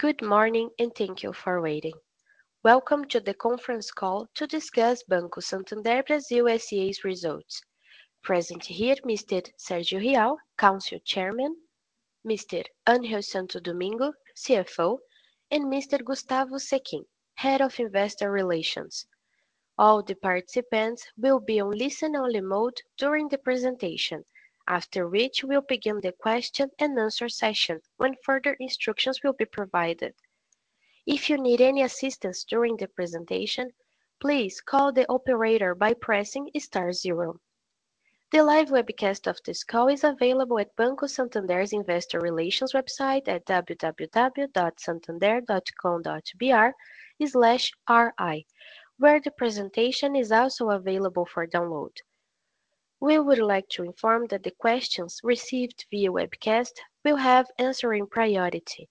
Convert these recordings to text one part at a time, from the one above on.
Good morning, and thank you for waiting. Welcome to the conference call to discuss Banco Santander Brasil S.A.'s results. Present here, Mr. Sérgio Rial, Council Chairman, Mr. Ángel Santodomingo, CFO, and Mr. Gustavo Sechin, Head of Investor Relations. All the participants will be on listen-only mode during the presentation, after which we'll begin the question and answer session when further instructions will be provided. If you need any assistance during the presentation, please call the operator by pressing star zero. The live webcast of this call is available at Banco Santander's Investor Relations website at www.santander.com.br/ri, where the presentation is also available for download. We would like to inform that the questions received via webcast will have answering priority.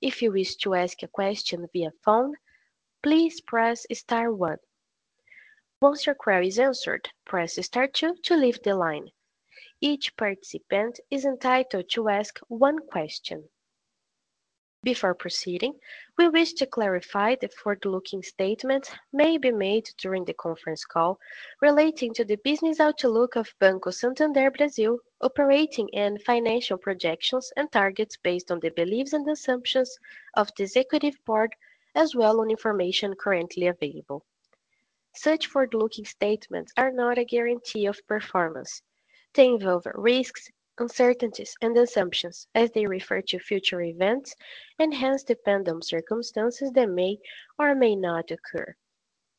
If you wish to ask a question via phone, please press star one. Once your query is answered, press star two to leave the line. Each participant is entitled to ask one question. Before proceeding, we wish to clarify that forward-looking statements may be made during the conference call relating to the business outlook of Banco Santander Brasil, operating and financial projections and targets based on the beliefs and assumptions of the executive board, as well on information currently available. Such forward-looking statements are not a guarantee of performance. They involve risks, uncertainties, and assumptions as they refer to future events and hence depend on circumstances that may or may not occur.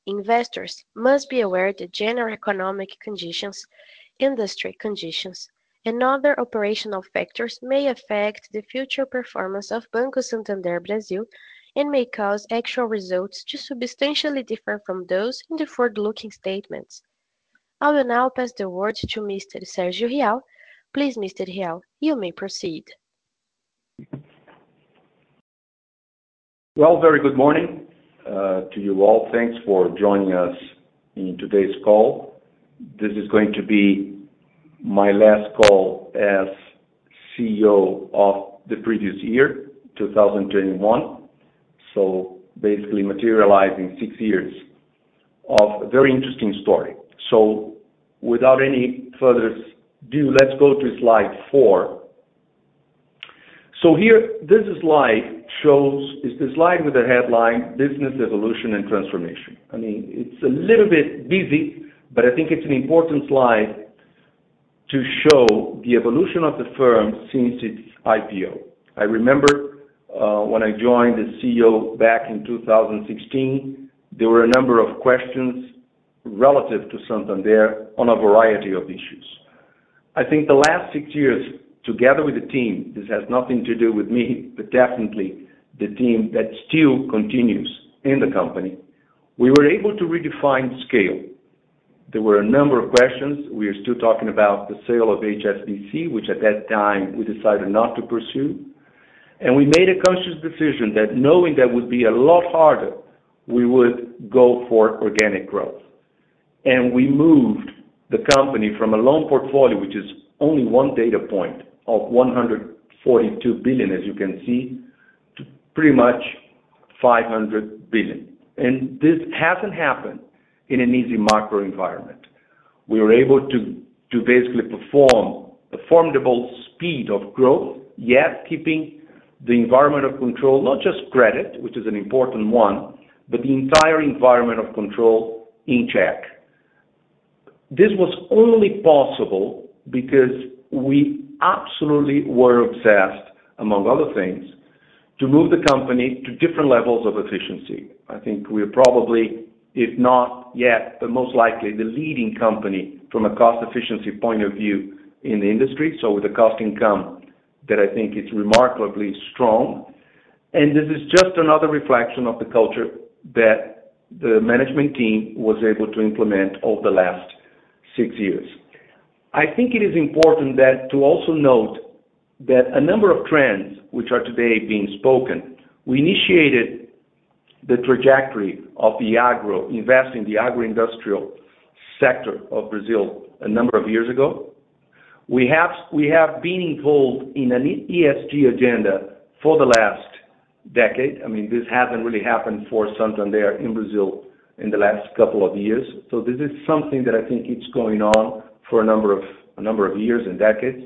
Investors must be aware that general economic conditions, industry conditions, and other operational factors may affect the future performance of Banco Santander Brasil and may cause actual results to substantially differ from those in the forward-looking statements. I will now pass the word to Mr. Sérgio Rial. Please, Mr. Rial, you may proceed. Well, very good morning uh, to you all. Thanks for joining us in today's call. This is going to be my last call as CEO of the previous year, 2021. So, Basically materializing six years of a very interesting story. So without any further ado, let's go to slide four. Here, this slide shows. It's the slide with the headline Business Evolution and Transformation. I mean, it's a little bit busy, but I think it's an important slide to show the evolution of the firm since its IPO. I remember uh, when I joined as CEO back in 2016, there were a number of questions relative to Santander on a variety of issues. I think the last six years, together with the team, this has nothing to do with me, but definitely the team that still continues in the company, we were able to redefine scale. There were a number of questions. We are still talking about the sale of HSBC, which at that time we decided not to pursue. And we made a conscious decision that knowing that would be a lot harder, we would go for organic growth. And we moved the company from a loan portfolio, which is only one data point of 142 billion, as you can see, to pretty much 500 billion. And This hasn't happened in an easy macro environment. We were able to, to basically perform a formidable speed of growth, yet keeping the environment of control, not just credit, which is an important one, but the entire environment of control in check. This was only possible because we absolutely were obsessed, among other things, to move the company to different levels of efficiency. I think we're probably, if not yet, but most likely the leading company from a cost efficiency point of view in the industry. So with a cost income that I think is remarkably strong. And this is just another reflection of the culture that the management team was able to implement over the last six years. I think it is important that to also note that a number of trends which are today being spoken, we initiated the trajectory of the agro, investing in the agro-industrial sector of Brazil a number of years ago. We have we have been involved in an ESG agenda for the last decade. I mean, this hasn't really happened for Santander in Brazil in the last couple of years. So this is something that I think it's going on for a number of a number of years and decades.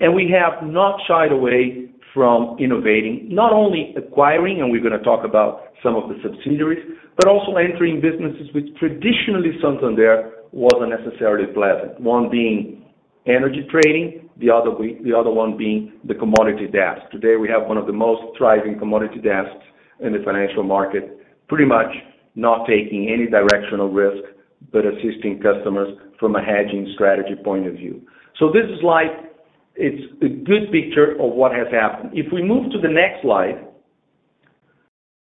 And we have not shied away from innovating, not only acquiring, and we're gonna talk about some of the subsidiaries, but also entering businesses which traditionally Santander wasn't necessarily present. One being energy trading, the other the other one being the commodity desk. Today, we have one of the most thriving commodity desks in the financial market, pretty much not taking any directional risk, but assisting customers from a hedging strategy point of view. So this slide, it's a good picture of what has happened. If we move to the next slide,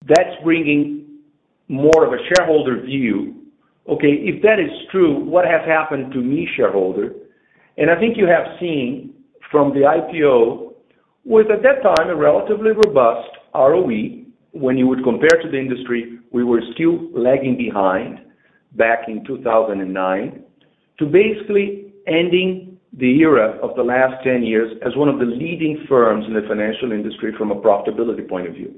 that's bringing more of a shareholder view. Okay, if that is true, what has happened to me, shareholder? And I think you have seen from the IPO, with at that time, a relatively robust ROE. When you would compare to the industry, we were still lagging behind back in 2009, to basically ending the era of the last 10 years as one of the leading firms in the financial industry from a profitability point of view.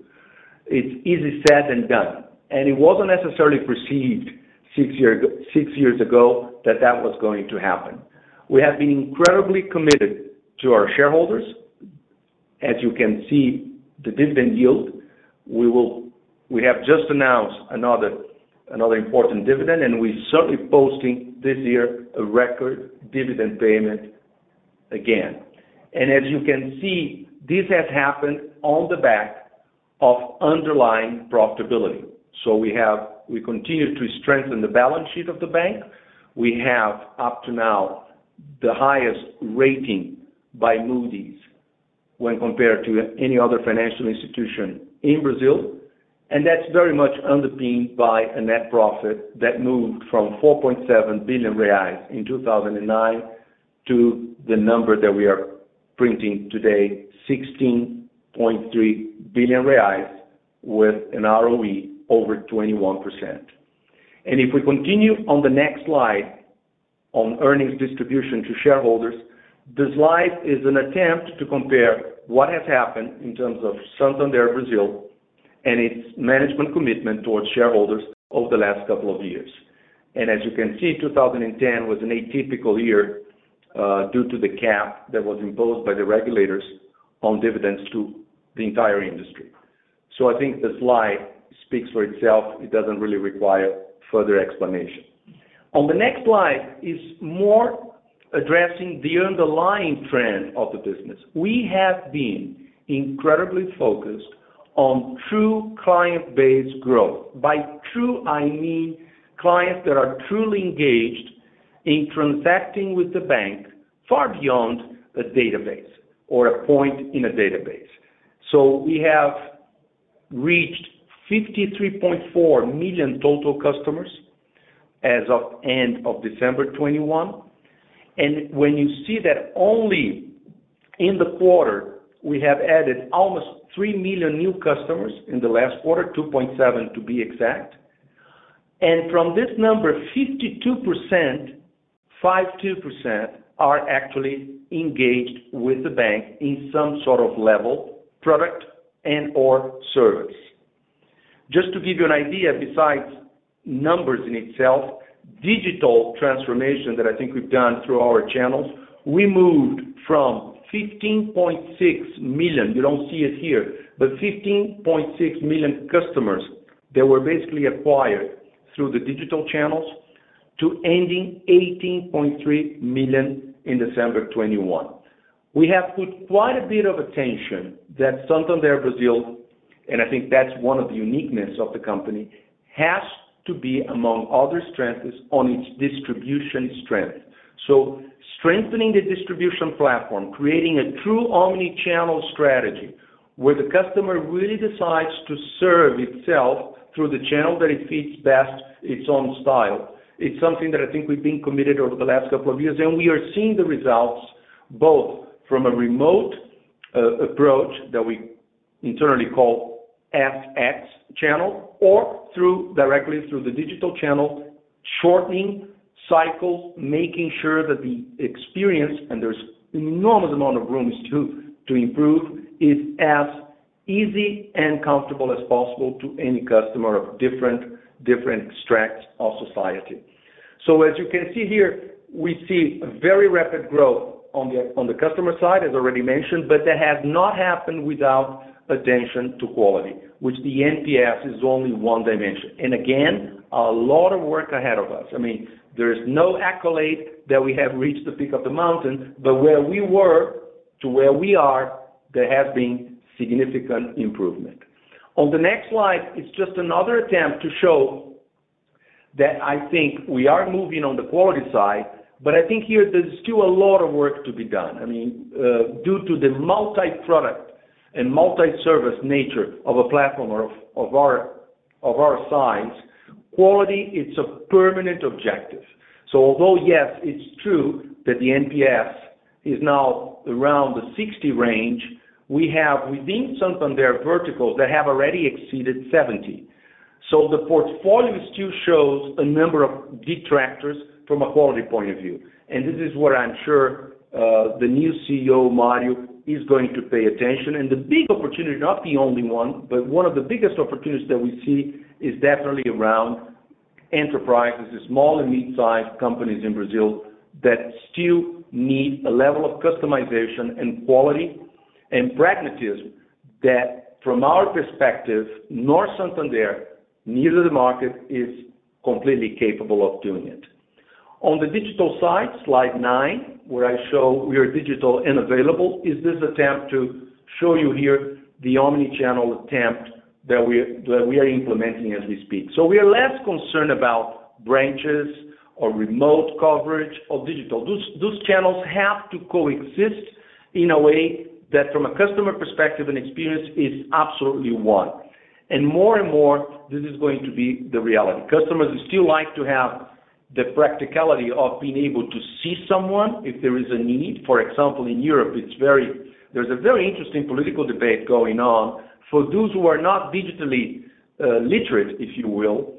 It's easy said than done, and it wasn't necessarily perceived six years ago that that was going to happen. We have been incredibly committed to our shareholders. As you can see, the dividend yield, we will we have just announced another another important dividend, and we're certainly posting this year a record dividend payment again. And as you can see, this has happened on the back of underlying profitability. So we have we continue to strengthen the balance sheet of the bank. We have, up to now, the highest rating by Moody's when compared to any other financial institution in Brazil. And that's very much underpinned by a net profit that moved from 4.7 billion reais in 2009 to the number that we are printing today, 16.3 billion reais with an ROE over 21%. And if we continue on the next slide on earnings distribution to shareholders, the slide is an attempt to compare what has happened in terms of Santander Brazil and its management commitment towards shareholders over the last couple of years. And as you can see, 2010 was an atypical year uh, due to the cap that was imposed by the regulators on dividends to the entire industry. So I think the slide speaks for itself. It doesn't really require further explanation. On the next slide is more addressing the underlying trend of the business. We have been incredibly focused on true client base growth. By true, I mean clients that are truly engaged in transacting with the bank far beyond a database or a point in a database. So we have reached 53.4 million total customers as of end of December 2021. And when you see that only in the quarter, we have added almost 3 million new customers in the last quarter, 2.7 to be exact. And from this number, 52% are actually engaged with the bank in some sort of level, product and/or service. Just to give you an idea, besides numbers in itself, digital transformation that I think we've done through our channels, we moved from 15.6 million, you don't see it here, but 15.6 million customers that were basically acquired through the digital channels to ending 18.3 million in December 2021. We have put quite a bit of attention that Santander Brazil, and I think that's one of the uniqueness of the company, has to be among other strengths on its distribution strength. So strengthening the distribution platform, creating a true omni-channel strategy where the customer really decides to serve itself through the channel that it fits best its own style. It's something that I think we've been committed over the last couple of years, and we are seeing the results both from a remote uh, approach that we internally call FX channel or through directly through the digital channel, shortening cycles, making sure that the experience, and there's enormous amount of rooms to improve, is as easy and comfortable as possible to any customer of different different strata of society. So as you can see here, we see a very rapid growth on the on the customer side, as already mentioned, but that has not happened without attention to quality, which the NPS is only one dimension. And again, a lot of work ahead of us. I mean, there is no accolade that we have reached the peak of the mountain, but where we were to where we are, there has been significant improvement. On the next slide it's just another attempt to show that I think we are moving on the quality side, but I think here there's still a lot of work to be done. I mean, uh, due to the multi-product and multi-service nature of a platform of our of our size, quality is a permanent objective. So although, yes, it's true that the NPS is now around the 60 range, we have within Santander verticals that have already exceeded 70. The portfolio still shows a number of detractors from a quality point of view. And this is where I'm sure uh, the new CEO, Mario, is going to pay attention. And the big opportunity, not the only one, but one of the biggest opportunities that we see is definitely around enterprises, small and mid-sized companies in Brazil that still need a level of customization and quality and pragmatism that from our perspective, nor Santander, neither the market is completely capable of doing it. On the digital side, slide nine, where I show we are digital and available, is this attempt to show you here the omni-channel attempt that we are implementing as we speak. So we are less concerned about branches or remote coverage or digital. Those channels have to coexist in a way that from a customer perspective and experience is absolutely one. And more and more, this is going to be the reality. Customers still like to have the practicality of being able to see someone if there is a need. For example, in Europe, it's very there's a very interesting political debate going on. For those who are not digitally uh, literate, if you will,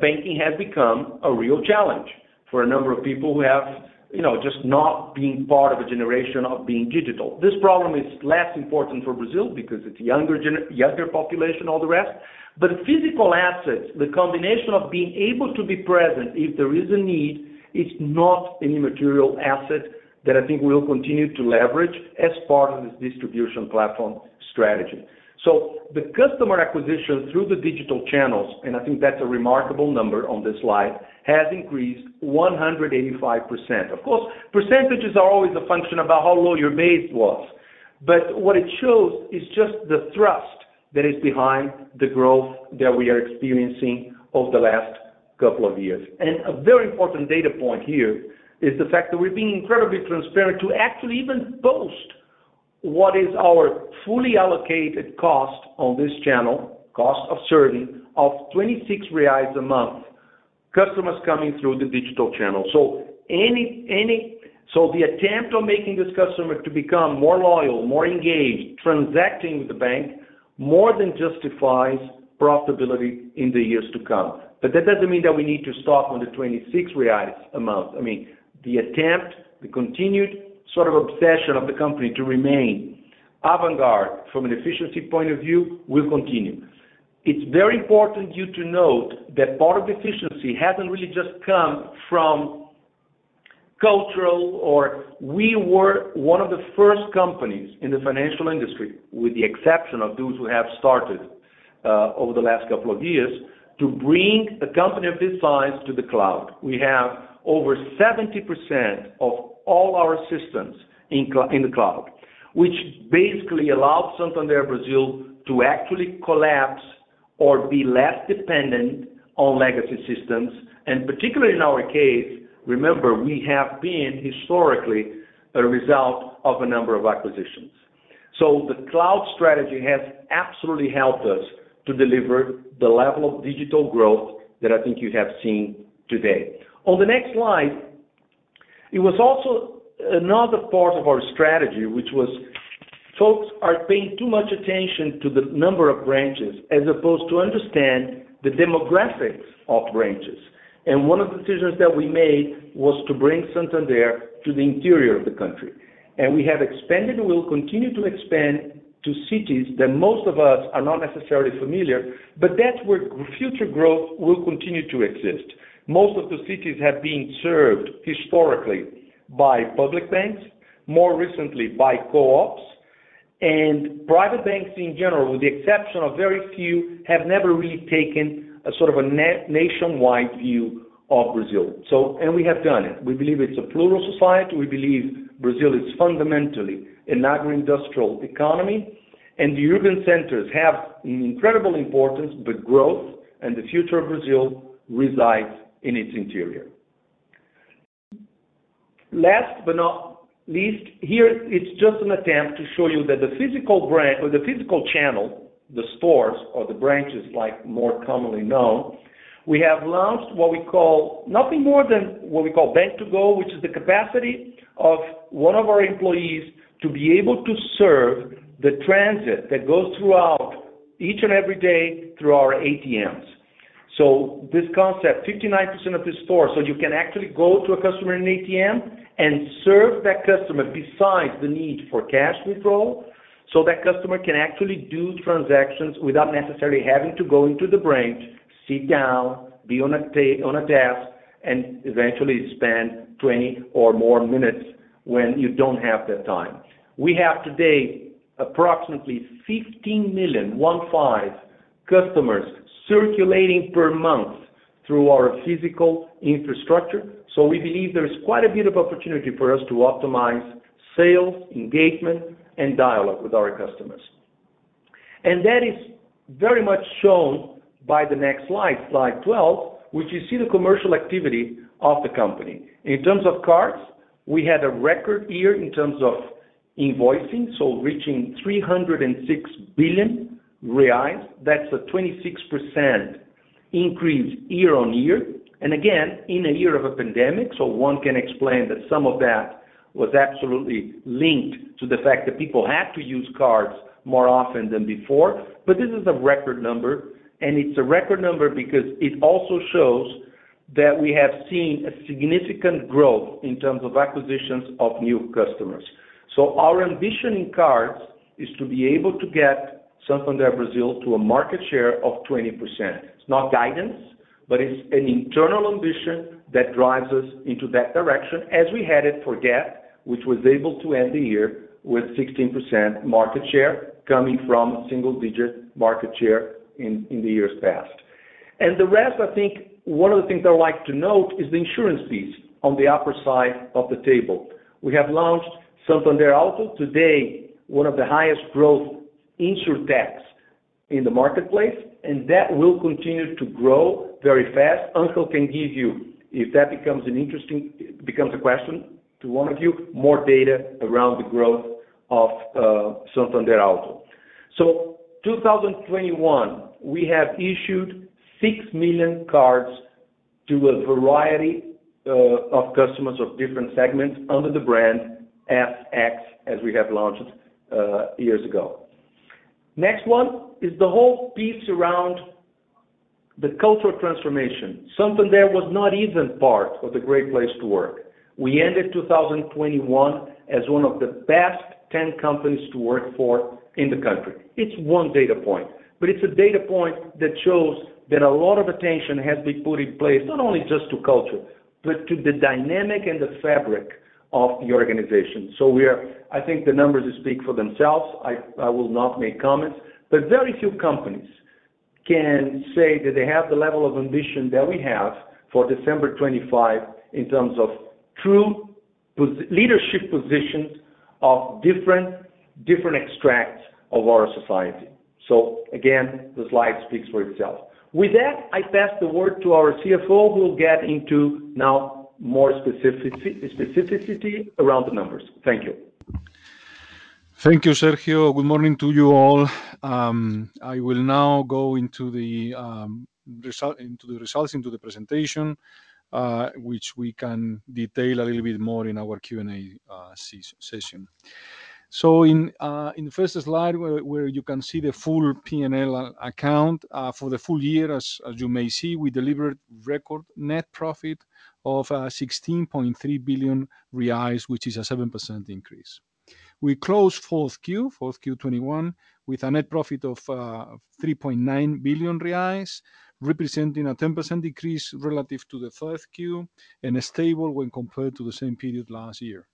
banking has become a real challenge for a number of people who have just not being part of a generation of being digital. This problem is less important for Brazil because it's younger younger population, all the rest. But physical assets, the combination of being able to be present if there is a need, is not an immaterial asset that I think we'll continue to leverage as part of this distribution platform strategy. So the customer acquisition through the digital channels, and I think that's a remarkable number on this slide, has increased 185%. Of course, percentages are always a function about how low your base was. But what it shows is just the thrust that is behind the growth that we are experiencing over the last couple of years. And a very important data point here is the fact that we're being incredibly transparent to actually even boast what is our fully allocated cost on this channel, cost of serving, of 26 reais a month, customers coming through the digital channel. So any any so the attempt of making this customer to become more loyal, more engaged, transacting with the bank, more than justifies profitability in the years to come. But that doesn't mean that we need to stop on the 26 reais a month. I mean, the attempt, the continued sort of obsession of the company to remain avant-garde from an efficiency point of view will continue. It's very important you to note that part of the efficiency hasn't really just come from cultural or we were one of the first companies in the financial industry, with the exception of those who have started uh, over the last couple of years, to bring a company of this size to the cloud. We have over 70% of all our systems in the cloud, which basically allows Santander Brasil to actually collapse or be less dependent on legacy systems. And particularly in our case, remember, we have been historically a result of a number of acquisitions. So the cloud strategy has absolutely helped us to deliver the level of digital growth that I think you have seen today. On the next slide, it was also another part of our strategy, which was folks are paying too much attention to the number of branches as opposed to understand the demographics of branches. And one of the decisions that we made was to bring Santander to the interior of the country. And we have expanded and will continue to expand to cities that most of us are not necessarily familiar, but that's where future growth will continue to exist. Most of the cities have been served historically by public banks, more recently by co-ops, and private banks in general, with the exception of very few, have never really taken a sort of a nationwide view of Brazil. So, and we have done it. We believe it's a plural society. We believe Brazil is fundamentally an agro-industrial economy, and the urban centers have incredible importance, but growth and the future of Brazil resides in its interior. Last but not least, here it's just an attempt to show you that the physical branch or the physical channel, the stores or the branches like more commonly known, we have launched what we call nothing more than what we call bank to go, which is the capacity of one of our employees to be able to serve the transit that goes throughout each and every day through our ATMs. So this concept, 59% of the store, so you can actually go to a customer in ATM and serve that customer besides the need for cash withdrawal, so that customer can actually do transactions without necessarily having to go into the branch, sit down, be on a ta on a desk, and eventually spend 20 or more minutes when you don't have that time. We have today approximately 15 million, one five, customers circulating per month through our physical infrastructure. So we believe there is quite a bit of opportunity for us to optimize sales, engagement, and dialogue with our customers. And that is very much shown by the next slide 12, which you see the commercial activity of the company. In terms of cards, we had a record year in terms of invoicing, so reaching 306 billion reais. That's a 26% increase year-on-year. And again, in a year of a pandemic, so one can explain that some of that was absolutely linked to the fact that people had to use cards more often than before. But this is a record number, and it's a record number because it also shows that we have seen a significant growth in terms of acquisitions of new customers. So our ambition in cards is to be able to get Santander Brasil to a market share of 20%. It's not guidance, but it's an internal ambition that drives us into that direction as we had it for Get, which was able to end the year with 16% market share coming from single-digit market share in the years past. And the rest, I think one of the things I would like to note is the insurance piece on the upper side of the table. We have launched Santander Auto, today, one of the highest growth insurtechs in the marketplace, and that will continue to grow very fast. Ángel can give you, if that becomes an interesting becomes a question to one of you, more data around the growth of uh, Santander Auto. So, 2021, we have issued 6 million cards to a variety uh, of customers of different segments under the brand SX, as we have launched uh, years ago. Next one is the whole piece around the cultural transformation. Santander was not even part of the Great Place to Work. We ended 2021 as one of the best 10 companies to work for in the country. It's one data point, but it's a data point that shows that a lot of attention has been put in place, not only just to culture, but to the dynamic and the fabric of the organization. So we are I think the numbers speak for themselves. I will not make comments, but very few companies can say that they have the level of ambition that we have for December 2025 in terms of true leadership positions of different different extracts of our society. So again, the slide speaks for itself. With that, I pass the word to our CFO, who will get into now more specificity around the numbers. Thank you. Thank you, Sergio. Good morning to you all. Um, I will now go into the um, results, into the presentation, uh, which we can detail a little bit more in our Q&A uh, session. So uh, in the first slide where you can see the full P&L account for the full year, as you may see, we delivered record net profit of uh, 16.3 billion reais, which is a 7% increase. We closed fourth Q, fourth Q 2021, with a net profit of uh, 3.9 billion reais, representing a 10% decrease relative to the third Q and stable when compared to the same period last year.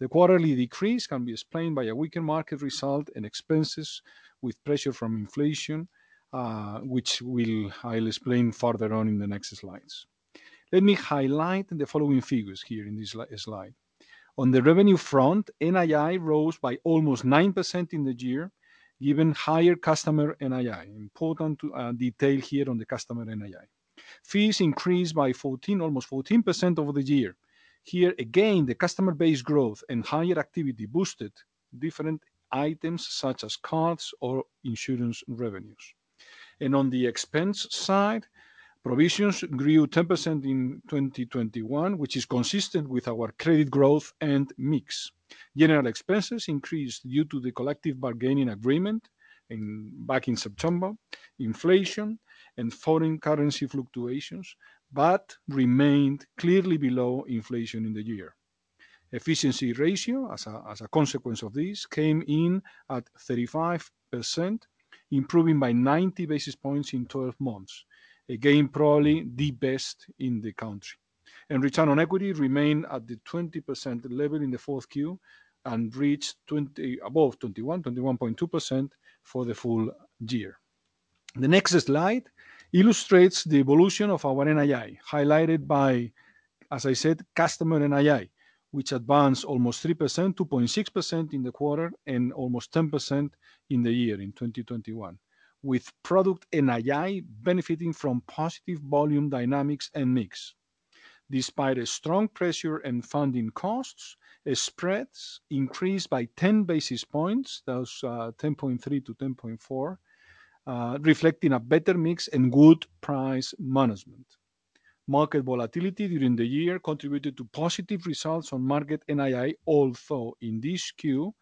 The quarterly decrease can be explained by a weaker market result and expenses with pressure from inflation, uh, which I'll explain further on in the next slides. Let me highlight the following figures here in this slide. On the revenue front, NII rose by almost 9% in the year, given higher customer NII. Important uh, detail here on the customer NII. Fees increased by 14, almost 14% over the year. Here again, the customer base growth and higher activity boosted different items such as cards or insurance revenues. And on the expense side, provisions grew 10% in 2021, which is consistent with our credit growth and mix. General expenses increased due to the collective bargaining agreement back in September, inflation and foreign currency fluctuations, but remained clearly below inflation in the year. Efficiency ratio, as a consequence of this, came in at 35%, improving by 90 basis points in 12 months. Again, probably the best in the country. And return on equity remained at the 20% level in the fourth Q and reached above 21, 21.2% for the full year. The next slide illustrates the evolution of our NII, highlighted by, as I said, customer NII, which advanced almost 3%, 2.6% in the quarter, and almost 10% in the year in 2021, with product NII benefiting from positive volume dynamics and mix. Despite a strong pressure and funding costs, spreads increased by 10 basis points. those uh, was 10.3-10.4, uh, reflecting a better mix and good price management. Market volatility during the year contributed to positive results on market NII, although in this Q,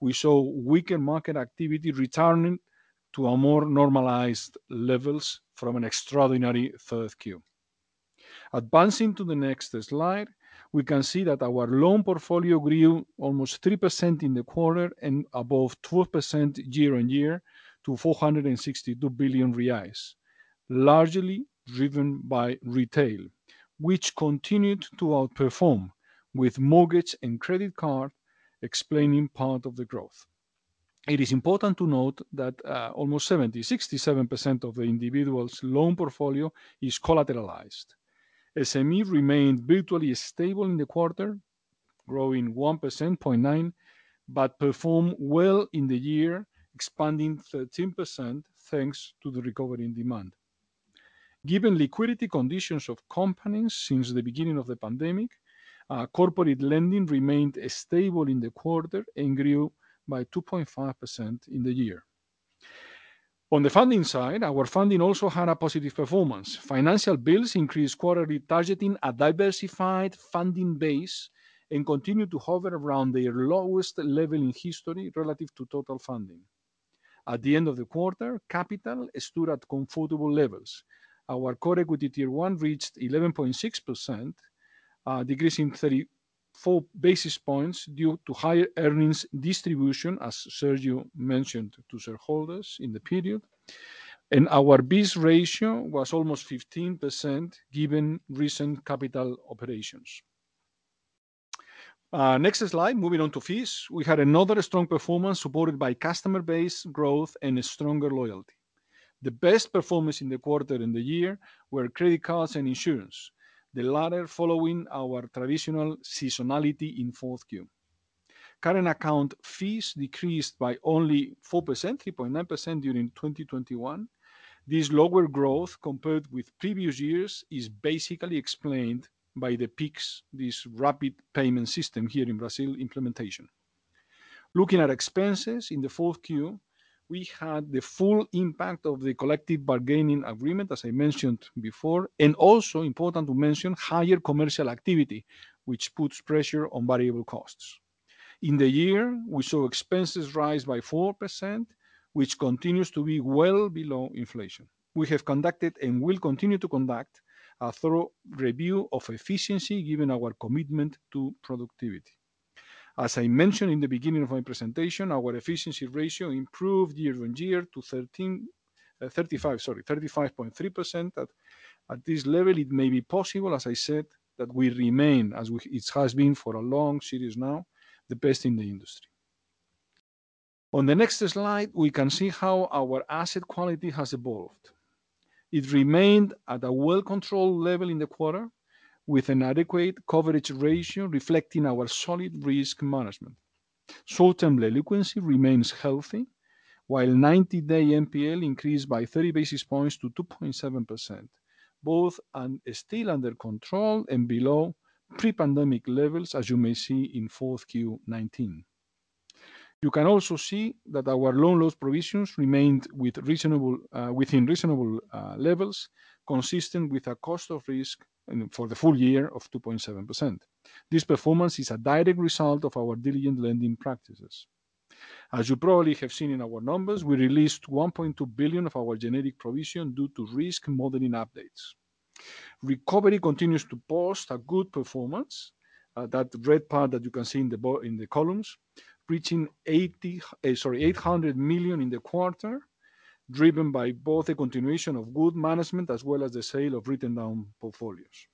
we saw weaker market activity returning to a more normalized levels from an extraordinary third Q. Advancing to the next slide, we can see that our loan portfolio grew almost 3% in the quarter and above 12% year-on-year to 462 billion reais, largely driven by retail, which continued to outperform with mortgage and credit card explaining part of the growth. It is important to note that uh, almost 70, 67% of the individual's loan portfolio is collateralized. SME remained virtually stable in the quarter, growing 1.9%, but performed well in the year, expanding 13% thanks to the recovery in demand. Given liquidity conditions of companies since the beginning of the pandemic, uh, corporate lending remained stable in the quarter and grew by 2.5% in the year. On the funding side, our funding also had a positive performance. Financial bills increased quarterly, targeting a diversified funding base and continued to hover around their lowest level in history relative to total funding. At the end of the quarter, capital stood at comfortable levels. Our Core Equity Tier 1 reached 11.6%, decreasing 34 basis points due to higher earnings distribution, as Sergio mentioned to shareholders in the period. And our BIS ratio was almost 15% given recent capital operations. Uh, next slide, moving on to fees. We had another strong performance supported by customer base growth and stronger loyalty. The best performance in the quarter and the year were credit cards and insurance, the latter following our traditional seasonality in fourth Q. Current account fees decreased by only 4%, 3.9% during 2021. This lower growth compared with previous years is basically explained by the Pix, this rapid payment system here in Brazil implementation. Looking at expenses in the fourth Q, we had the full impact of the collective bargaining agreement, as I mentioned before, and also important to mention higher commercial activity, which puts pressure on variable costs. In the year, we saw expenses rise by 4%, which continues to be well below inflation. We have conducted and will continue to conduct a thorough review of efficiency given our commitment to productivity. As I mentioned in the beginning of my presentation, our efficiency ratio improved year-on-year to 35.3%. Uh, at this level, it may be possible, as I said, that we remain, as it has been for a long series now, the best in the industry. On the next slide, we can see how our asset quality has evolved. It remained at a well-controlled level in the quarter, with an adequate coverage ratio reflecting our solid risk management. Short-term delinquency remains healthy, while 90-day NPL increased by 30 basis points to 2.7%, both still under control and below pre-pandemic levels, as you may see in 4Q 2019. You can also see that our loan loss provisions remained uh, within reasonable uh, levels, consistent with a cost of risk for the full year of 2.7%. This performance is a direct result of our diligent lending practices. As you probably have seen in our numbers, we released 1.2 billion of our generic provision due to risk modeling updates. Recovery continues to post a good performance, uh, that red part that you can see in the in the columns, reaching 800 eh, million in the quarter, driven by both a continuation of good management as well as the sale of written-down portfolios.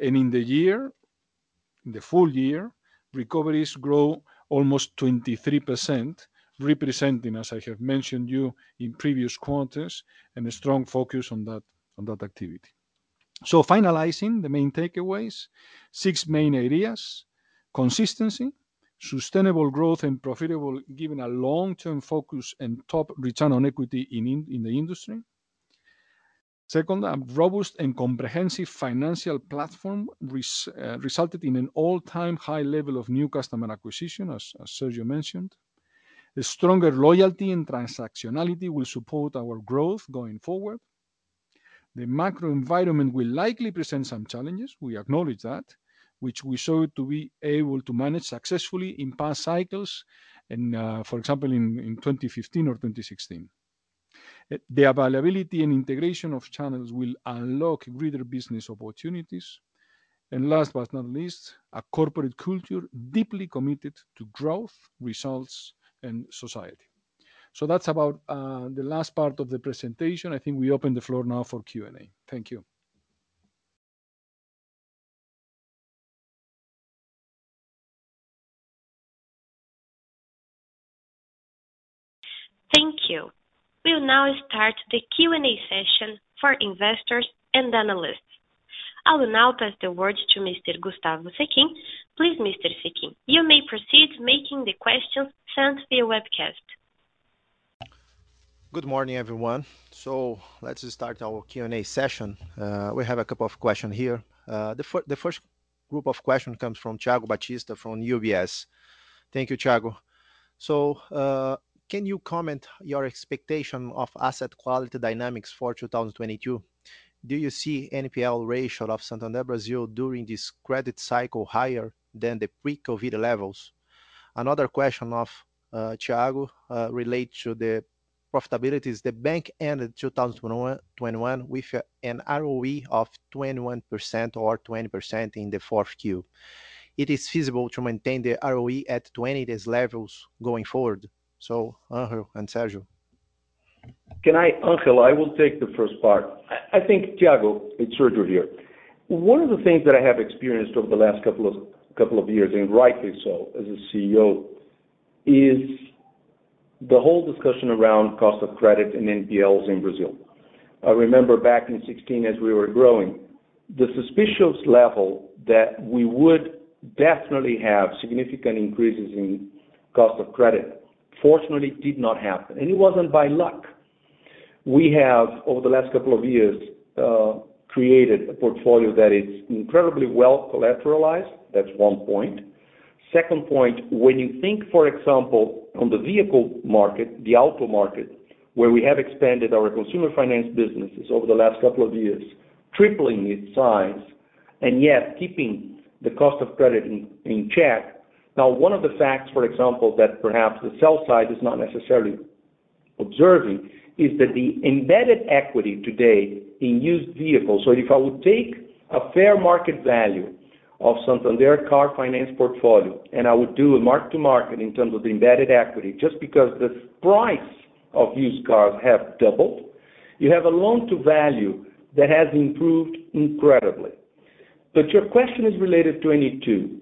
And in the year, in the full year, recoveries grow almost 23%, representing, as I have mentioned you in previous quarters, and a strong focus on that on that activity. So finalizing the main takeaways, six main areas: consistency, sustainable growth and profitable, given a long-term focus and top return on equity in the industry. Second, a robust and comprehensive financial platform uh, resulted in an all-time high level of new customer acquisition, as Sergio mentioned. A stronger loyalty and transactionality will support our growth going forward. The macro environment will likely present some challenges, we acknowledge that, which we show to be able to manage successfully in past cycles and, uh, for example, in 2015 or 2016. Uh, the availability and integration of channels will unlock greater business opportunities. And last but not least, a corporate culture deeply committed to growth, results, and society. So that's about uh, the last part of the presentation. I think we open the floor now for Q&A. Thank you. Thank you. We'll now start the Q&A session for investors and analysts. I will now pass the word to Mr. Gustavo Sechin. Please, Mr. Sechin, you may proceed making the questions sent via webcast. Good morning, everyone. So let's start our Q&A session. Uh, we have a couple of questions here. Uh, the first group of questions comes from Thiago Batista from UBS. Thank you, Thiago. Uh, Can you comment your expectation of asset quality dynamics for 2022? Do you see NPL ratio of Santander Brazil during this credit cycle higher than the pre-COVID levels? Another question of uh, Thiago uh, relates to the profitability. The bank ended 2021 with an ROE of 21% or 20% in the fourth Q. It is feasible to maintain the ROE at 20% levels going forward? Ángel and Sergio. Can I, Ángel, I will take the first part. I think, Thiago, it's Sergio here. One of the things that I have experienced over the last couple of couple of years, and rightly so, as a CEO, is the whole discussion around cost of credit and NPLs in Brazil. I remember back in 2016 as we were growing, the suspicious level that we would definitely have significant increases in cost of credit, fortunately did not happen. And it wasn't by luck. We have, over the last couple of years, uh created a portfolio that is incredibly well collateralized. That's one point. Second point, when you think, for example, on the vehicle market, the auto market, where we have expanded our consumer finance businesses over the last couple of years, tripling its size, and yet keeping the cost of credit in check. Now, one of the facts, for example, that perhaps the sell side is not necessarily observing, is that the embedded equity today in used vehicles. So if I would take a fair market value of Santander car finance portfolio, and I would do a mark-to-market in terms of the embedded equity, just because the price of used cars have doubled, you have a loan-to-value that has improved incredibly. But your question is related to 2022.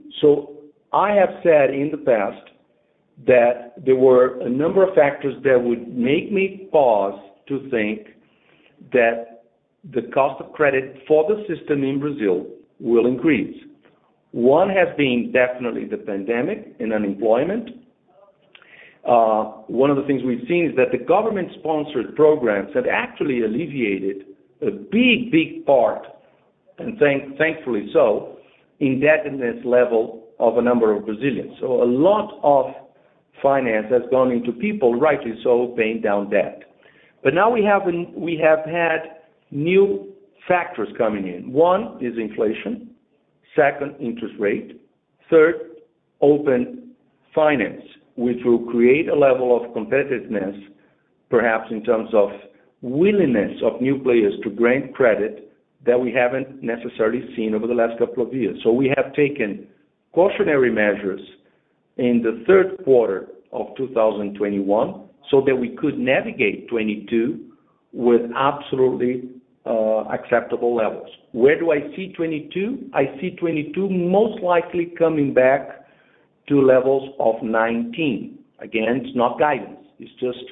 I have said in the past that there were a number of factors that would make me pause to think that the cost of credit for the system in Brazil will increase. One has been definitely the pandemic and unemployment. Uh, one of the things we've seen is that the government-sponsored programs have actually alleviated a big big part, and thankfully so, indebtedness level of a number of Brazilians. So a lot of finance has gone into people, rightly so, paying down debt. But now we have, we have had new factors coming in. One is inflation, second, interest rate, third, open finance, which will create a level of competitiveness, perhaps in terms of willingness of new players to grant credit that we haven't necessarily seen over the last couple of years. So we have taken cautionary measures in the third quarter of 2021 so that we could navigate 2022 with absolutely uh, acceptable levels. Where do I see 2022? I see 2022 most likely coming back to levels of 2019. Again, it's not guidance. It's just,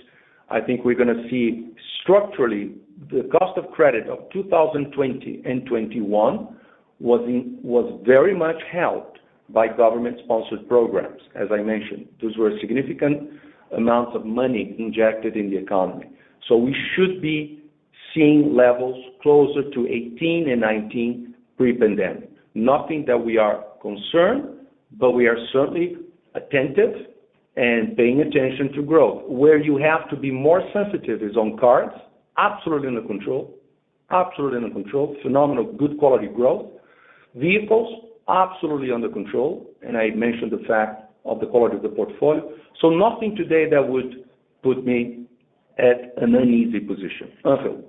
I think we're gonna see structurally the cost of credit of 2020 and 2021 was in was very much helped by government-sponsored programs. As I mentioned, those were significant amounts of money injected in the economy. So we should be seeing levels closer to 2018 and 2019 pre-pandemic. Nothing that we are concerned, but we are certainly attentive and paying attention to growth. Where you have to be more sensitive is on cards, absolutely under control. Absolutely under control. Phenomenal, good quality growth. Vehicles, absolutely under control, and I mentioned the fact of the quality of the portfolio. So nothing today that would put me at an uneasy position. Ángel.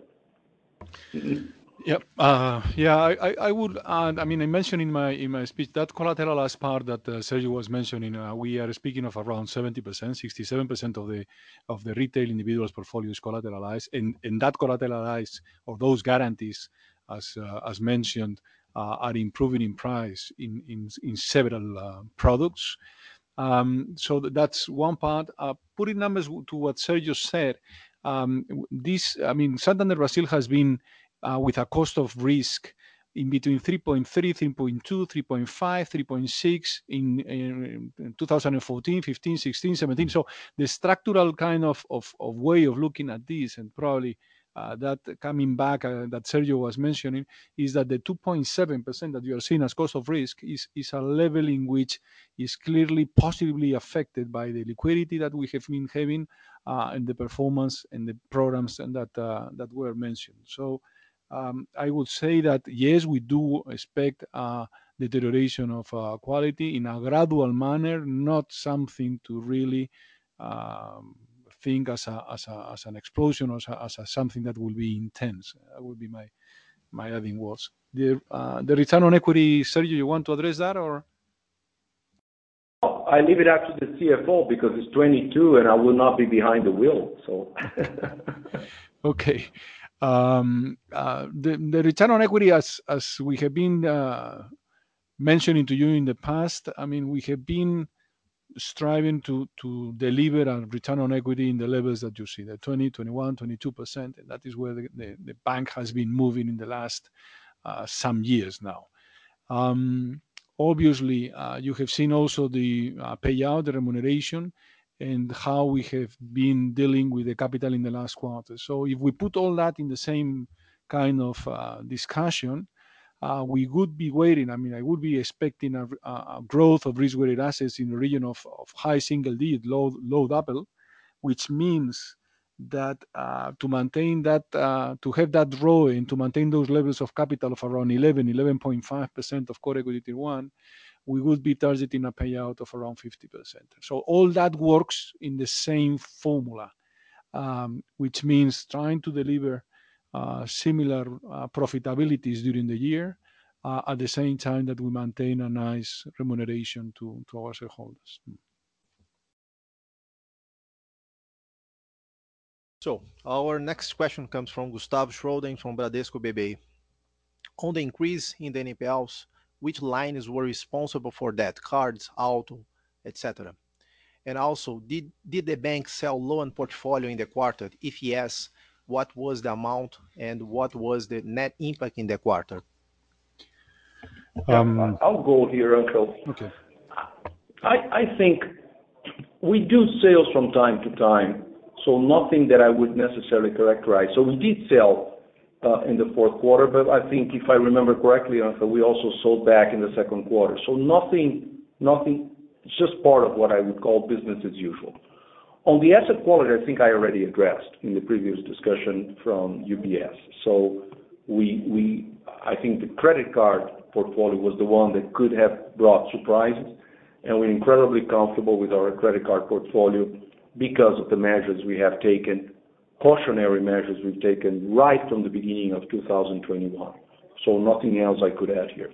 Yep. Uh, yeah, I would add, I mean, I mentioned in my in my speech that collateralized part that uh, Sergio was mentioning, uh, we are speaking of around 70%, 67% of the of the retail individuals portfolio is collateralized. And that collateralized or those guarantees, as as mentioned, are improving in price in in in several products. Um, so that's one part. Putting numbers to what Sergio said, um, this, I mean, Santander Brasil has been Uh, with a cost of risk in between 3.3%, 3.2%, 3.5%, 3.6% in 2014, 15, 16, 17. So The structural kind of of way of looking at this and probably uh, that coming back uh, that Sergio was mentioning is that the 2.7% that you are seeing as cost of risk is is a level in which is clearly positively affected by the liquidity that we have been having and the performance and the programs and that that were mentioned. Um, I would say that, yes, we do expect deterioration of uh, quality in a gradual manner, not something to really um, think as an explosion or as something that will be intense. That would be my my adding words. Uh, the return on equity, Sergio, you want to address that or? I leave it up to the CFO because it's 2022, and I will not be behind the wheel, so. Okay. Um, uh, the return on equity as as we have been uh, mentioning to you in the past, I mean, we have been striving to to deliver a return on equity in the levels that you see, the 20%, 21%, 22%, and that is where the bank has been moving in the last uh, some years now. Um, obviously, you have seen also the payout, the remuneration, and how we have been dealing with the capital in the last quarter. So if we put all that in the same kind of uh, discussion, uh, we would be waiting. I mean, I would be expecting a growth of risk-weighted assets in the region of high single-digit, low double, which means that uh, to maintain that, to have that ROE and to maintain those levels of capital of around 11, 11.5% of Core Equity Tier 1, we would be targeting a payout of around 50%. So all that works in the same formula, um, which means trying to deliver uh, similar uh, profitabilities during the year, uh, at the same time that we maintain a nice remuneration to our shareholders. Mm. So our next question comes from Gustavo Schroden from Bradesco BBI. On the increase in the NPLs, which lines were responsible for that? Cards, auto, etc. And also, did did the bank sell loan portfolio in the quarter? If yes, what was the amount and what was the net impact in the quarter? Um, I'll go here, Ángel. Okay. I, I think we do sales from time to time, so nothing that I would necessarily characterize. So we did sell Uh, in the fourth quarter, but I think if I remember correctly, we also sold back in the second quarter. So nothing. Nothing it's just part of what I would call business as usual. On the asset quality, I think I already addressed in the previous discussion from UBS. So we, we, I think the credit card portfolio was the one that could have brought surprises, and we're incredibly comfortable with our credit card portfolio because of the measures we have taken, cautionary measures we've taken right from the beginning of 2021. Nothing else I could add here.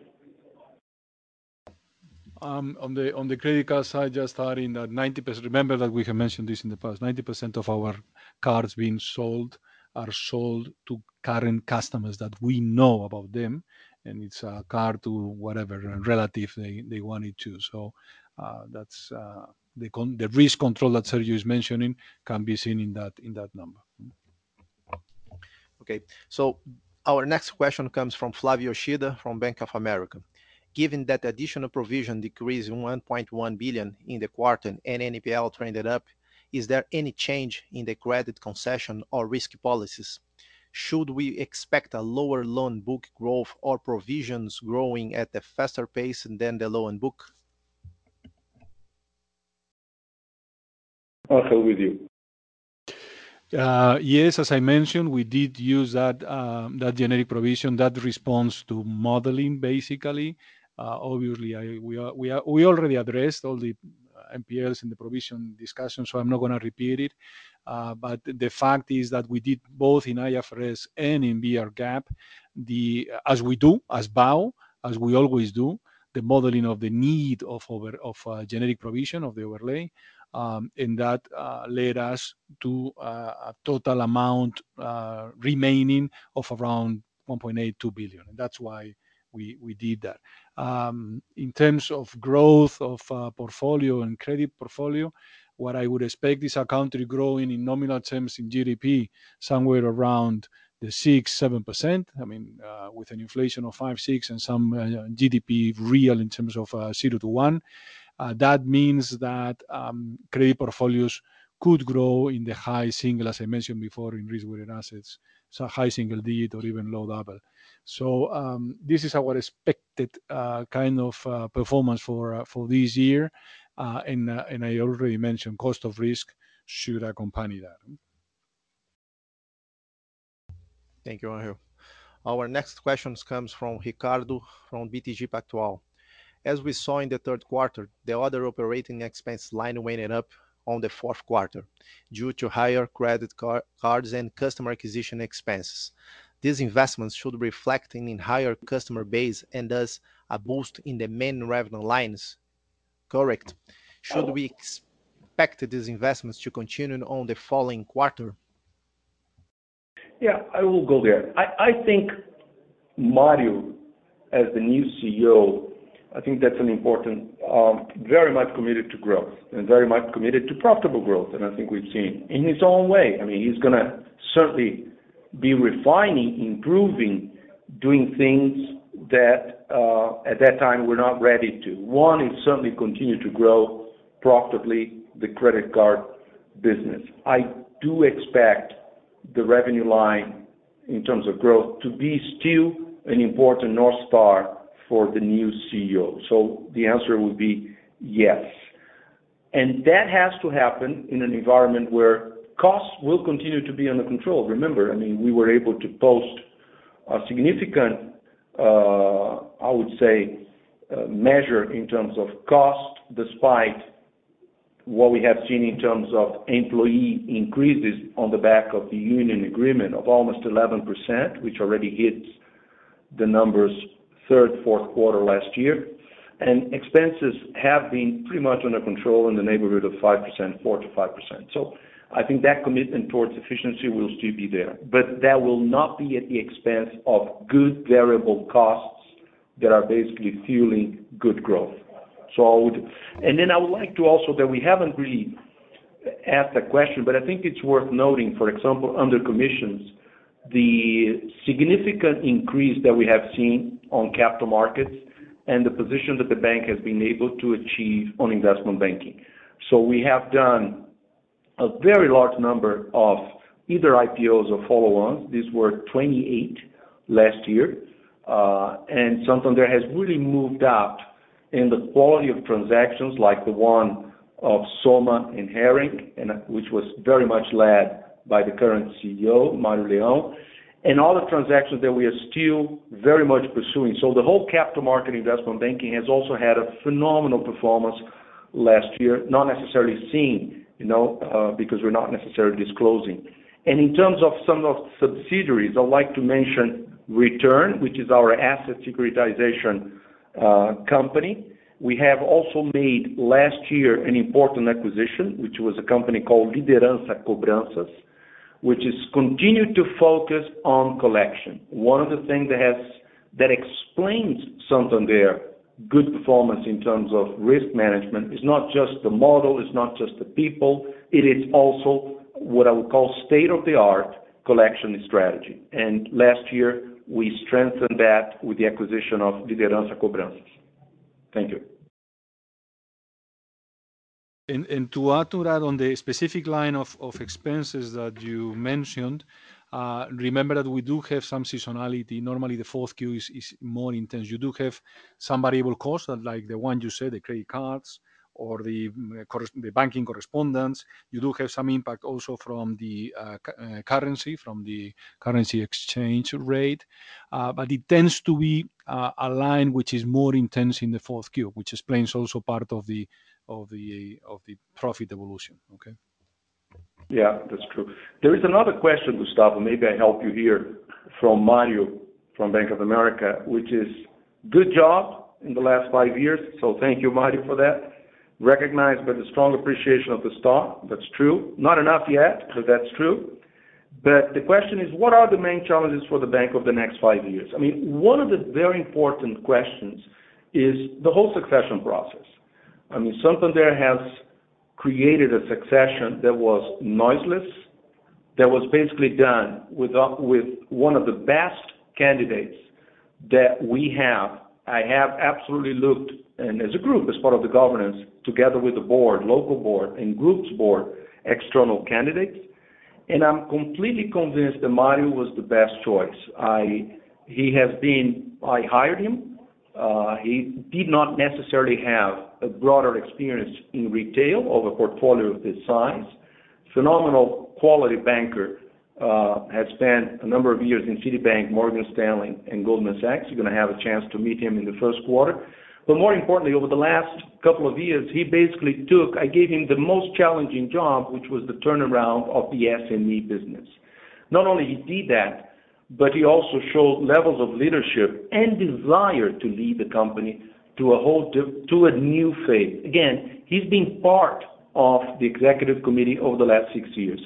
On the on the credit card side, just adding that 90%. Remember that we have mentioned this in the past. 90% of our cards being sold are sold to current customers that we know about them, and it's a card to whatever relative they want it to. So uh that's the risk control that Sergio is mentioning can be seen in that in that number. Okay. So our next question comes from Flavio Yoshida from Bank of America. Given that additional provision decreased 1.1 billion in the quarter and NPL trended up, is there any change in the credit concession or risk policies? Should we expect a lower loan book growth or provisions growing at a faster pace than the loan book? Ángel, with you. Uh, yes, as I mentioned, we did use that um, that generic provision that responds to modeling, basically. Uh, obviously, we already addressed all the uh, NPLs in the provision discussion, so I'm not gonna repeat it. But the fact is that we did both in IFRS and in BR GAAP, as we do, as BAU, as we always do, the modeling of the need of over of uh generic provision of the overlay, Um, and that uh, led us to uh, a total amount uh, remaining of around 1.82 billion. and That's why we did that. Um, in terms of growth of portfolio and credit portfolio, what I would expect is our country growing in nominal terms in GDP somewhere around the 6%-7%. I mean, with an inflation of 5%-6% and some GDP real in terms of 0%-1%. Uh, that means that um, credit portfolios could grow in the high single, as I mentioned before, in risk-weighted assets, so high single digit or even low double. So um, this is our expected uh, kind of uh, performance for for this year. And I already mentioned cost of risk should accompany that. Thank you, Ángel. Our next question comes from Ricardo from BTG Pactual. As we saw in the third quarter, the other operating expense line went up on the fourth quarter due to higher credit cards and customer acquisition expenses. These investments should reflect in higher customer base and thus a boost in the main revenue lines. Correct? Should we expect these investments to continue on the following quarter? Yeah, I will go there. I think Mario, as the new CEO, I think that's an important, very much committed to growth and very much committed to profitable growth. And I think we've seen in his own way. I mean, he's gonna certainly be refining, improving, doing things that, uh at that time we're not ready to. One is certainly continue to grow profitably the credit card business. I do expect the revenue line in terms of growth to be still an important North Star for the new CEO. So the answer would be yes. And that has to happen in an environment where costs will continue to be under control. Remember, I mean, we were able to post a significant, uh, I would say, uh, measure in terms of cost, despite what we have seen in terms of employee increases on the back of the union agreement of almost 11%, which already hits the numbers third, fourth quarter last year. And expenses have been pretty much under control in the neighborhood of 5%, 4%-5%. So I think that commitment towards efficiency will still be there. But that will not be at the expense of good variable costs that are basically fueling good growth. So I would and then I would like to also, that we haven't really asked that question, but I think it's worth noting, for example, under commissions, the significant increase that we have seen on capital markets and the position that the bank has been able to achieve on investment banking. So we have done a very large number of either IPOs or follow-ons. These were 28 last year. Uh, and Santander has really moved up in the quality of transactions like the one of Soma and Hering, uh, which was very much led by the current CEO, Mario Leão, and all the transactions that we are still very much pursuing. So the whole capital market investment banking has also had a phenomenal performance last year, not necessarily seen, you know, uh because we're not necessarily disclosing. And in terms of some of the subsidiaries, I'd like to mention Return, which is our asset securitization uh company. We have also made last year an important acquisition, which was a company called Liderança Cobranças, which is continued to focus on collection. One of the things that has that explains Santander good performance in terms of risk management is not just the model, it's not just the people, it is also what I would call state-of-the-art collection strategy. And last year, we strengthened that with the acquisition of Liderança Cobranças. Thank you. To add to that on the specific line of expenses that you mentioned, uh, remember that we do have some seasonality. Normally, the fourth Q is more intense. You do have some variable costs, like the one you said, the credit cards or mm, uh, the banking correspondence. You do have some impact also from the uh, currency, from the currency exchange rate. But it tends to be a line which is more intense in the fourth Q, which explains also part of the profit evolution. Okay? Yeah, that's true. There is another question, Gustavo, maybe I help you here, from Mario from Bank of America, which is, good job in the last five years. So thank you, Mario, for that. Recognized by the strong appreciation of the stock. That's true. Not enough yet, but that's true. But the question is, what are the main challenges for the bank over the next five years? I mean one of the very important questions is the whole succession process. Santander has created a succession that was noiseless, that was basically done with uh, with one of the best candidates that we have. I have absolutely looked, and as a group, as part of the governance, together with the board, local board, and group's board, external candidates. And I'm completely convinced that Mario was the best choice. I he has been I hired him. Uh, he did not necessarily have a broader experience in retail of a portfolio of this size. Phenomenal quality banker. Uh has spent a number of years in Citibank, Morgan Stanley, and Goldman Sachs. You're going to have a chance to meet him in the first quarter. But more importantly, over the last couple of years, he basically took, I gave him the most challenging job, which was the turnaround of the SME business. Not only he did that, but he also showed levels of leadership and desire to lead the company to a whole di to a new phase. Again, he's been part of the executive committee over the last six years.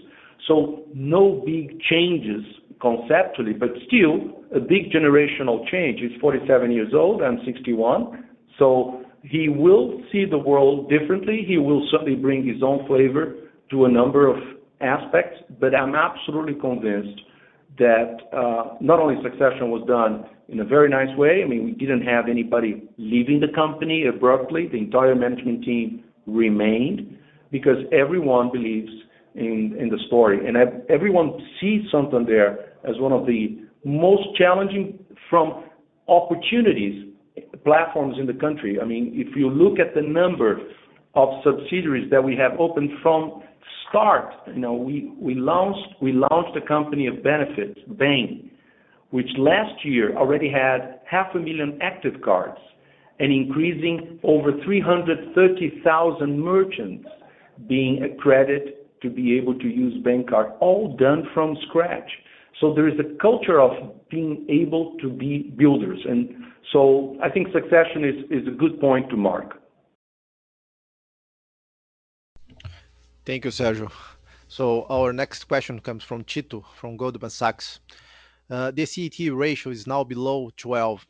So no big changes conceptually, but still a big generational change. He's 47 years old, I'm 61. so He will see the world differently. He will certainly bring his own flavor to a number of aspects. But I'm absolutely convinced that uh, not only succession was done in a very nice way, I mean, we didn't have anybody leaving the company abruptly. The entire management team remained because everyone believes in the story. And everyone sees Santander as one of the most challenging from opportunities platforms in the country. I mean, if you look at the number of subsidiaries that we have opened from start, you know, we launched we launched a company of benefits, Ben, which last year already had half a million active cards and increasing over 330,000 merchants being accredited to be able to use Ben card, all done from scratch. So there is a culture of being able to be builders. And so I think succession is a good point to mark. Thank you, Sergio. So our next question comes from Tito from Goldman Sachs. Uh, the CET1 ratio is now below 12.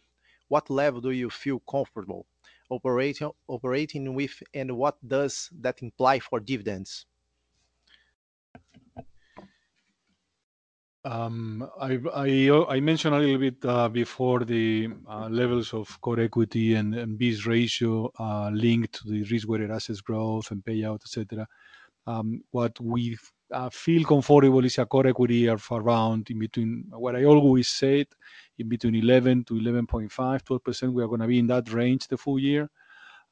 What level do you feel comfortable operating with, and what does that imply for dividends? Um, I mentioned a little bit uh, before the uh, levels of core equity and BIS ratio linked to the risk-weighted assets growth and payout, et cetera. Um, what we uh, feel comfortable is a core equity of around in between what I always said, in between 11%-11.5%, 12%, we are gonna be in that range the full year.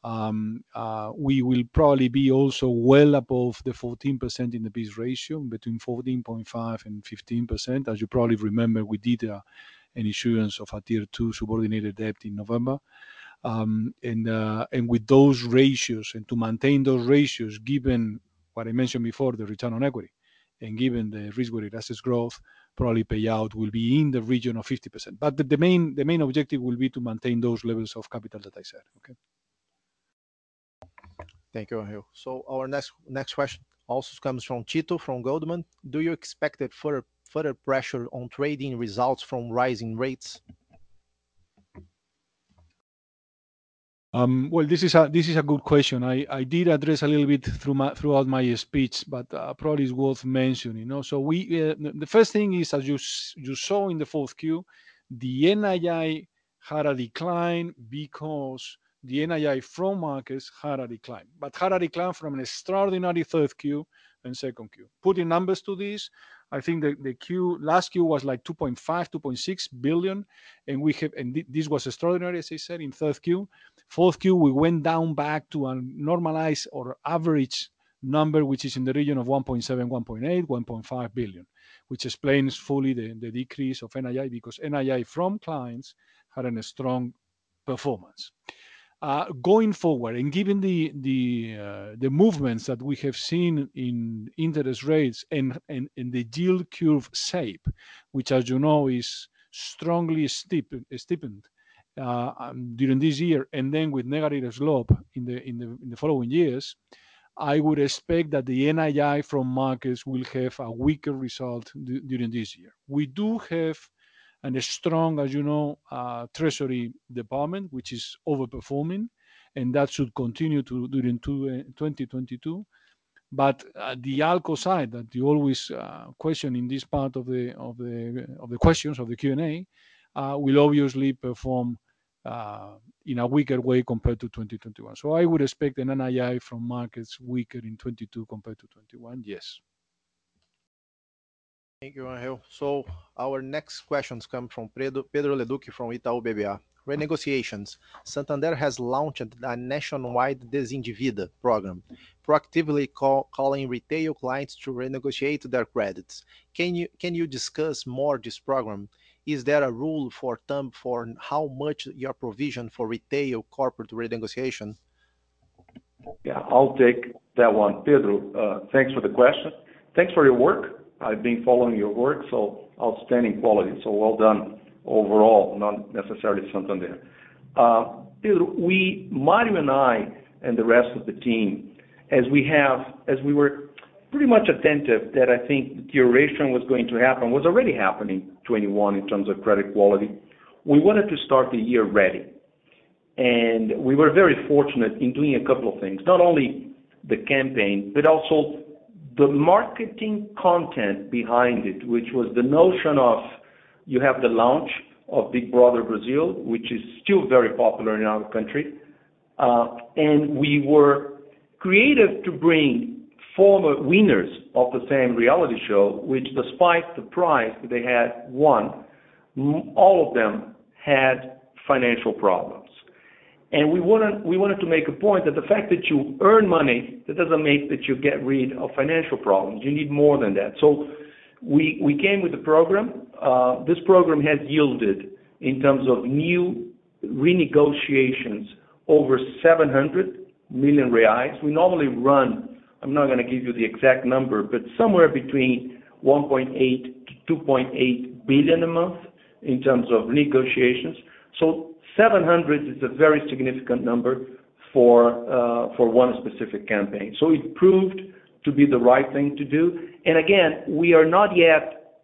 Um, uh, we will probably be also well above the 14% in the BIS ratio, between 14.5 and 15%. As you probably remember, we did uh, an issuance of a Tier 2 subordinated debt in November. Um, and with those ratios, and to maintain those ratios, given what I mentioned before, the return on equity, and given the risk-weighted assets growth, probably payout will be in the region of 50%. But the main the main objective will be to maintain those levels of capital that I said. Okay? Thank you, Angel. So our next next question also comes from Tito from Goldman. Do you expect that further further pressure on trading results from rising rates? Um, well, this is a this is a good question. I I did address a little bit through my, throughout my speech, but uh, probably it's worth mentioning. You know, uh, the first thing is, as you you saw in the fourth Q, the NII had a decline because the NII from markets had a decline, but had a decline from an extraordinary third Q and second Q. Putting numbers to this, I think the Q last Q was like 2.5, 2.6 billion, and we have and th this was extraordinary, as I said, in third Q. Fourth Q, we went down back to a normalized or average number, which is in the region of 1.7 billion, 1.8 billion, 1.5 billion, which explains fully the decrease of NII, because NII from clients had a strong performance. Uh, going forward, and given the uh, the movements that we have seen in interest rates and the yield curve shape, which, as you know, is strongly steepened uh, um, during this year, and then with negative slope in the in the following years, I would expect that the NII from markets will have a weaker result during this year. We do have a strong, as you know, uh, treasury department, which is overperforming, and that should continue to during 2022. Uh, but uh, The ALCO side that you always question in this part of the of the of the questions of the Q&A will obviously perform in a weaker way compared to 2021. So I would expect an NII from markets weaker in 2022 compared to 2021, yes. Thank you, Angel. So our next questions come from Pedro Leduc from Itaú BBA. Renegotiations. Santander has launched a nationwide Desinvida program, proactively calling retail clients to renegotiate their credits. Can you can you discuss more this program? Is there a rule of thumb for how much your provision for retail corporate renegotiation? Yeah, I'll take that one. Pedro, uh, thanks for the question. Thanks for your work. I've been following your work, so outstanding quality. So well done overall, not necessarily Santander. Uh, Pedro, we, Mario and I and the rest of the team, as we have as we were pretty much attentive that I think deterioration was going to happen, was already happening 2021 in terms of credit quality, we wanted to start the year ready. And we were very fortunate in doing a couple of things, not only the campaign, but also the marketing content behind it, which was the notion of you have the launch of Big Brother Brazil, which is still very popular in our country. Uh, and we were creative to bring former winners of the same reality show, which despite the prize they had won, all of them had financial problems. And we wanted to make a point that the fact that you earn money, that doesn't mean that you get rid of financial problems. You need more than that. So we came with the program. Uh, this program has yielded, in terms of new renegotiations, over 700 million reais. We normally run, I'm not gonna give you the exact number, but somewhere between 1.8 billion-2.8 billion a month in terms of negotiations. 700 is a very significant number for uh for one specific campaign. So it proved to be the right thing to do. And again, we are not yet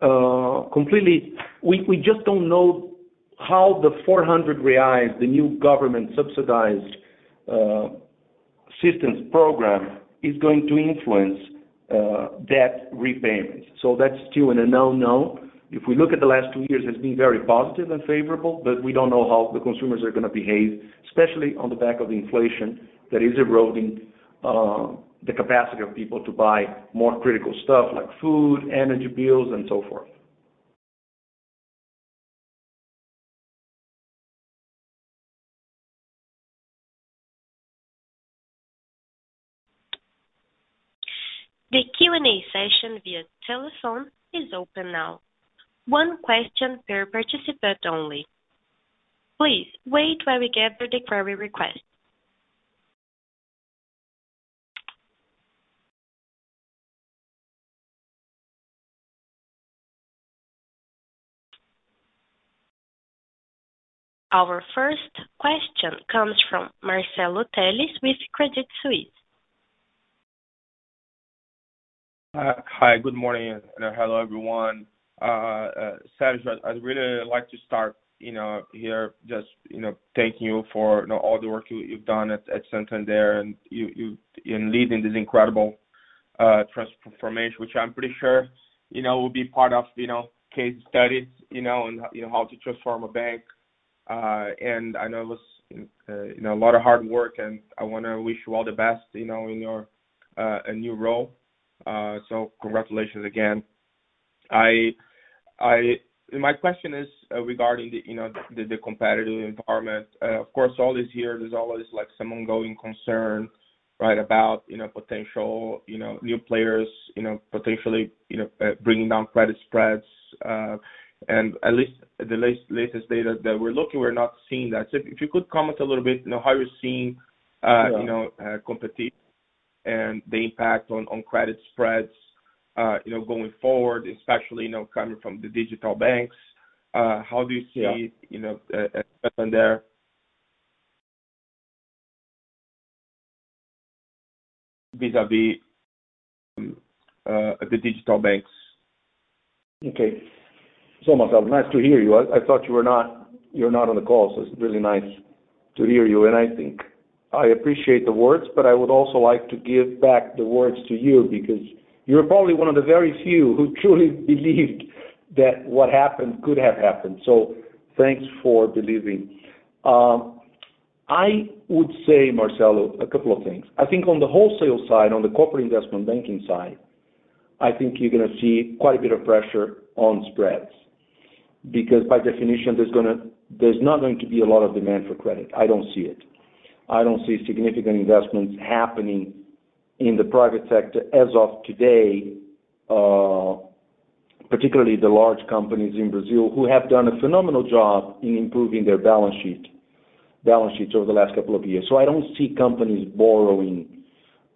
uh, completely. We just don't know how the 400 reais, the new government subsidized uh, assistance program, is going to influence uh, debt repayments. So that's still an unknown. If we look at the last two years, it's been very positive and favorable, but we don't know how the consumers are going to behave, especially on the back of the inflation that is eroding uh, the capacity of people to buy more critical stuff like food, energy bills, and so forth. The Q&A session via telephone is open now. One question per participant only. Please wait while we gather the query request. Our first question comes from Marcelo Telles with Credit Suisse. Uh, hi, good morning, and hello, everyone. Uh, uh, Sergio, I'd really like to start you know, here just you know, thanking you for you know, all the work you've done at Santander and you in leading this incredible uh, transformation, which I'm pretty sure you know, will be part of you know, case studies you know, on you know, how to transform a bank. Uh and I know it was you know, a lot of hard work, and I want to wish you all the best you know, in your new role. Uh so congratulations again. My question is uh, regarding the you know, the competitive environment. Uh, of course, all this year, there's always like some ongoing concern right, about you know, potential you know, new players you know, potentially you know, uh, bringing down credit spreads. Uh and at least the latest data that we're looking, we're not seeing that. So if you could comment a little bit you know, how you're seeing you know, competition and the impact on credit spreads Uh, going forward, especially you know, coming from the digital banks. Uh, how do you see uh, Santander vis-a-vis um, the digital banks? Okay. Marcelo, nice to hear you. I thought you were not you're not on the call, so it's really nice to hear you. And I think I appreciate the words, but I would also like to give back the words to you because you're probably one of the very few who truly believed that what happened could have happened. So thanks for believing. Um, I would say, Marcelo, a couple of things. I think on the wholesale side, on the corporate investment banking side, I think you're going to see quite a bit of pressure on spreads. Because by definition, there's, gonna, there's not going to be a lot of demand for credit. I don't see it. I don't see significant investments happening in the private sector as of today, uh particularly the large companies in Brazil who have done a phenomenal job in improving their balance sheet balance sheets over the last couple of years. So I don't see companies borrowing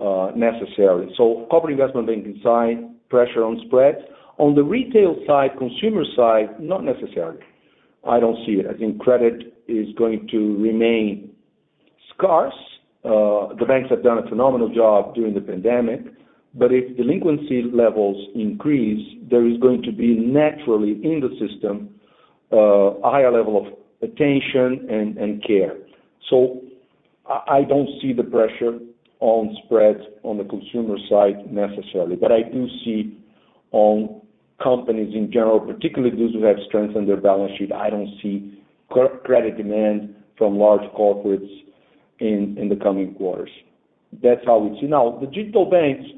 uh necessarily. So corporate investment banking side, pressure on spreads. On the retail side, consumer side, not necessarily. I don't see it. I think credit is going to remain scarce. Uh, the banks have done a phenomenal job during the pandemic. But if delinquency levels increase, there is going to be naturally in the system, uh, a higher level of attention and care. So I don't see the pressure on spreads on the consumer side necessarily. But I do see on companies in general, particularly those who have strengthened their balance sheet, I don't see credit demand from large corporates in the coming quarters. That's how we see. Now, the digital banks,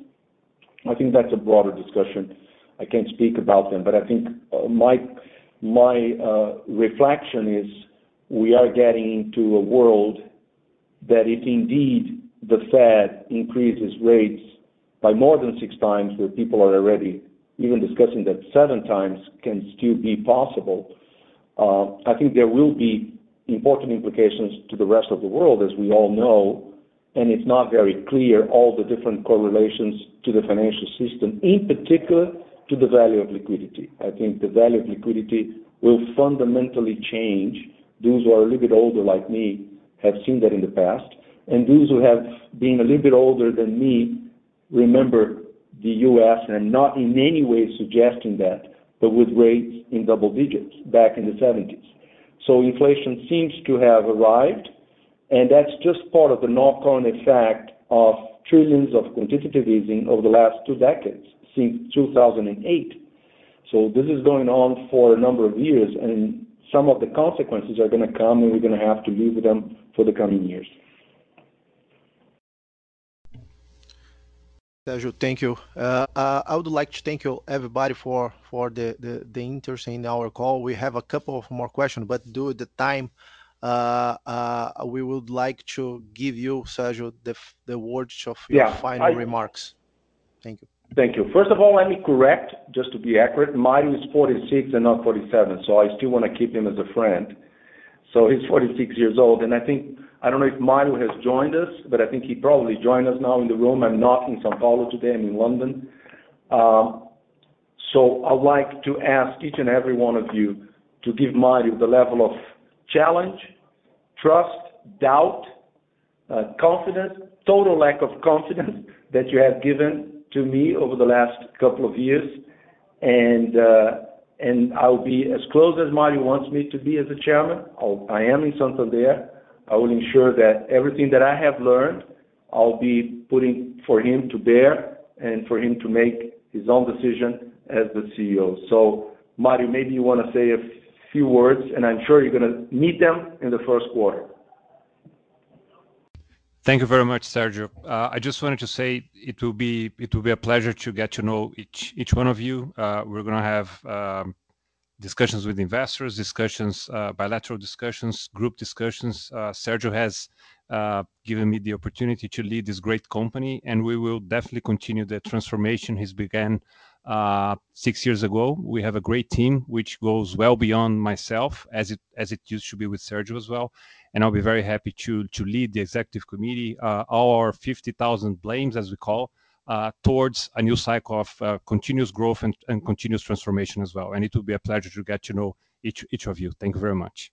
I think that's a broader discussion. I can't speak about them, but I think uh, my uh, reflection is we are getting into a world that if indeed the Fed increases rates by more than six times, where people are already even discussing that seven times can still be possible, uh, I think there will be important implications to the rest of the world, as we all know, and it's not very clear all the different correlations to the financial system, in particular to the value of liquidity. I think the value of liquidity will fundamentally change those who are a little bit older like me have seen that in the past, and those who have been a little bit older than me remember the U.S. and I'm not in any way suggesting that, but with rates in double digits back in the 70s. So inflation seems to have arrived, and that's just part of the knock-on effect of trillions of quantitative easing over the last two decades, since 2008. This is going on for a number of years, and some of the consequences are going to come, and we're going to have to live with them for the coming years. Sergio, thank you. Uh, uh, I would like to thank you everybody for the interest in our call. We have a couple of more questions, but due to the time, uh, we would like to give you, Sergio, the words of your final remarks. Thank you. Thank you. First of all, let me correct, just to be accurate, Mario is 46 and not 47, so I still want to keep him as a friend. So he's 46 years old, and I think, I don't know if Mario has joined us, but I think he probably joined us now in the room. I'm not in São Paulo today, I'm in London. Um so I'd like to ask each and every one of you to give Mario the level of challenge, trust, doubt, confidence, total lack of confidence that you have given to me over the last couple of years. I'll be as close as Mario wants me to be as a chairman. I am in Santander. I will ensure that everything that I have learned, I'll be putting for him to bear and for him to make his own decision as the CEO. So Mario, maybe you want to say a few words, and I'm sure you're going to meet them in the first quarter. Thank you very much, Sergio. Uh, I just wanted to say it will be it will be a pleasure to get to know each each one of you. Uh, we're going to have um, discussions with investors, discussions, uh, bilateral discussions, group discussions. Sergio has given me the opportunity to lead this great company, and we will definitely continue the transformation he's began six years ago. We have a great team, which goes well beyond myself, as it as it used to be with Sergio as well. And I'll be very happy to to lead the executive committee, all our 50,000 Blames, as we call, uh, towards a new cycle of uh, continuous growth and and continuous transformation as well. And it will be a pleasure to get to know each each of you. Thank you very much.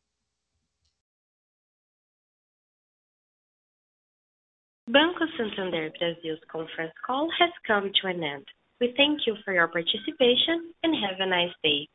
Banco Santander Brasil's conference call has come to an end. We thank you for your participation, and have a nice day.